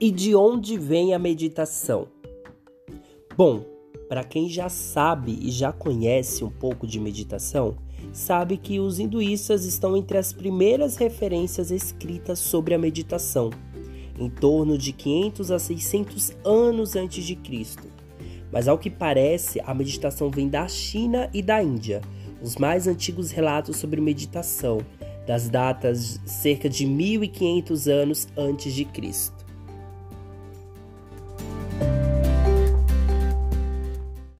E de onde vem a meditação? Bom, para quem já sabe e já conhece um pouco de meditação, sabe que os hinduístas estão entre as primeiras referências escritas sobre a meditação, em torno de 500 a 600 anos antes de Cristo. Mas ao que parece, a meditação vem da China e da Índia, os mais antigos relatos sobre meditação, das datas cerca de 1500 anos antes de Cristo.